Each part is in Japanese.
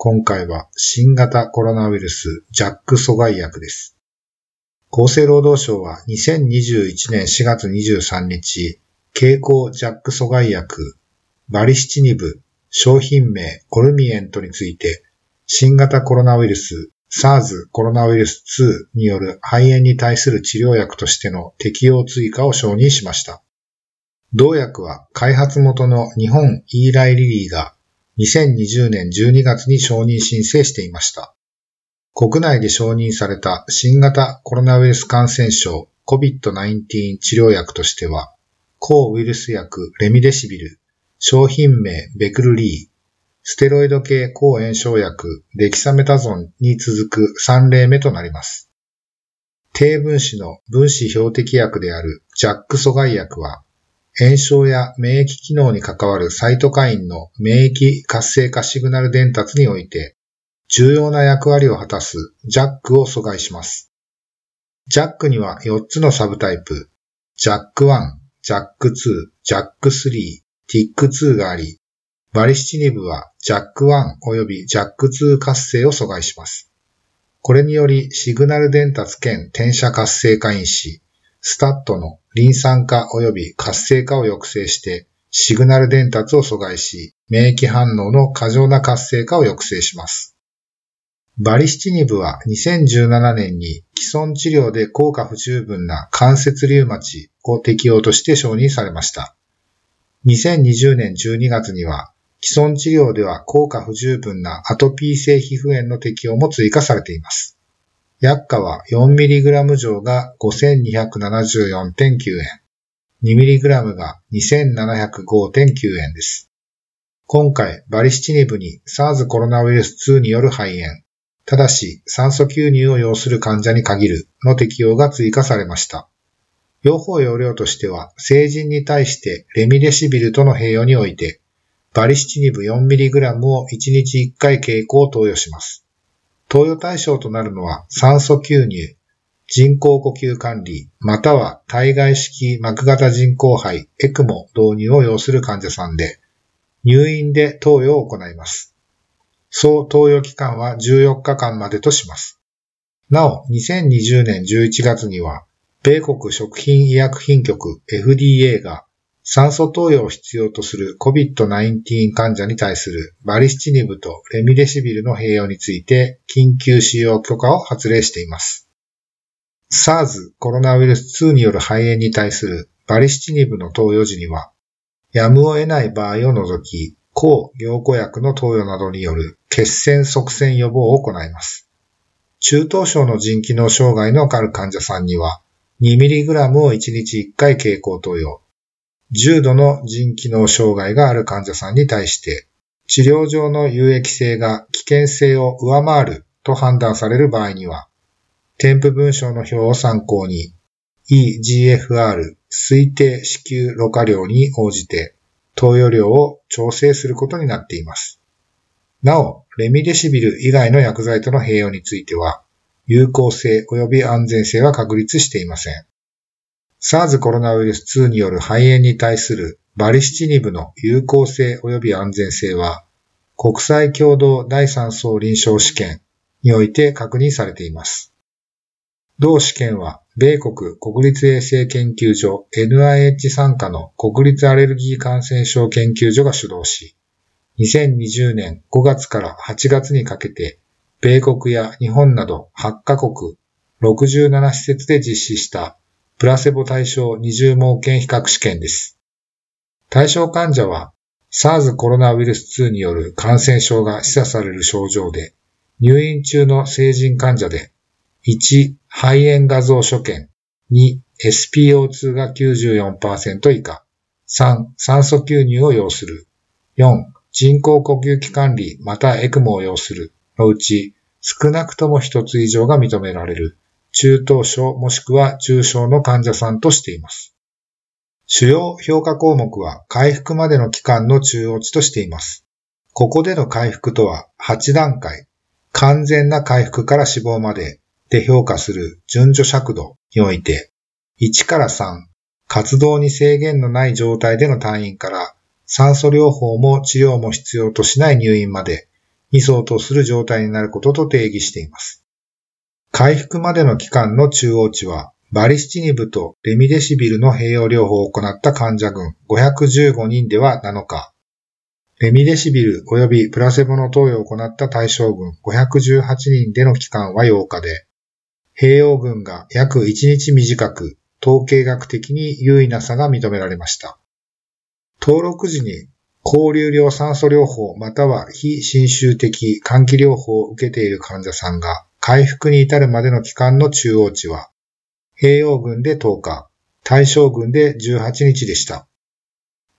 今回は新型コロナウイルスジャック阻害薬です。厚生労働省は2021年4月23日、経口ジャック阻害薬バリシチニブ商品名オルミエントについて新型コロナウイルス SARS コロナウイルス2による肺炎に対する治療薬としての適用追加を承認しました。同薬は開発元の日本イーライリリーが2020年12月に承認申請していました。国内で承認された新型コロナウイルス感染症 COVID-19 治療薬としては、抗ウイルス薬レミデシビル、商品名ベクルリー、ステロイド系抗炎症薬デキサメタゾンに続く3例目となります。低分子の分子標的薬であるジャック阻害薬は、炎症や免疫機能に関わるサイトカインの免疫活性化シグナル伝達において、重要な役割を果たすジャックを阻害します。ジャックには4つのサブタイプ、ジャック1、ジャック2、ジャック3、ティック2があり、バリシチニブはジャック1及びジャック2活性を阻害します。これによりシグナル伝達兼転写活性化因子、スタットのリン酸化及び活性化を抑制してシグナル伝達を阻害し、免疫反応の過剰な活性化を抑制します。バリシチニブは2017年に既存治療で効果不十分な関節リウマチを適用として承認されました。2020年12月には既存治療では効果不十分なアトピー性皮膚炎の適用も追加されています。薬価は 4mg 錠が5274.9円、2mg が2705.9円です。今回、バリシチニブに SARS コロナウイルス2による肺炎、ただし酸素吸入を要する患者に限るの適用が追加されました。用法用量としては、成人に対してレミデシビルとの併用において、バリシチニブ 4mg を1日1回経口投与します。投与対象となるのは酸素吸入、人工呼吸管理、または体外式膜型人工肺、エクモ導入を要する患者さんで、入院で投与を行います。総投与期間は14日間までとします。なお、2020年11月には、米国食品医薬品局 FDA が酸素投与を必要とする COVID-19 患者に対するバリシチニブとレミデシビルの併用について緊急使用許可を発令しています。SARS コロナウイルス2による肺炎に対するバリシチニブの投与時には、やむを得ない場合を除き、抗凝固薬の投与などによる血栓塞栓予防を行います。中等症の腎機能障害のある患者さんには、2mg を1日1回経口投与、重度の腎機能障害がある患者さんに対して、治療上の有益性が危険性を上回ると判断される場合には、添付文章の表を参考に、EGFR 推定支給ろ過量に応じて、投与量を調整することになっています。なお、レミデシビル以外の薬剤との併用については、有効性及び安全性は確立していません。SARS コロナウイルス2による肺炎に対するバリシチニブの有効性及び安全性は、国際共同第3層臨床試験において確認されています。同試験は、米国国立衛生研究所 NIH 参加の国立アレルギー感染症研究所が主導し、2020年5月から8月にかけて、米国や日本など8カ国67施設で実施したプラセボ対象二重盲検比較試験です。対象患者は SARS コロナウイルス2による感染症が示唆される症状で、入院中の成人患者で、1、肺炎画像所見、2、SPO2 が94%以下、3、酸素吸入を要する、4、人工呼吸器管理またエクモを要するのうち少なくとも一つ以上が認められる中等症もしくは重症の患者さんとしています。主要評価項目は回復までの期間の中央値としています。ここでの回復とは8段階、完全な回復から死亡までで評価する順序尺度において、1から3、活動に制限のない状態での退院から酸素療法も治療も必要としない入院までに相当する状態になることと定義しています。回復までの期間の中央値は、バリスチニブとレミデシビルの併用療法を行った患者群515人では7日、レミデシビル及びプラセボの投与を行った対象群518人での期間は8日で、併用群が約1日短く、統計学的に優位な差が認められました。登録時に高流量酸素療法または非侵襲的換気療法を受けている患者さんが回復に至るまでの期間の中央値は、併用群で10日、対象群で18日でした。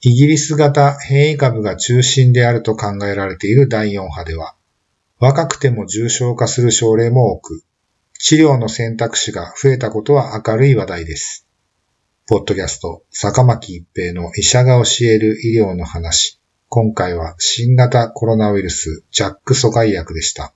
イギリス型変異株が中心であると考えられている第4波では、若くても重症化する症例も多く、治療の選択肢が増えたことは明るい話題です。ポッドキャスト、坂巻一平の医者が教える医療の話。今回は新型コロナウイルスジャック阻害薬でした。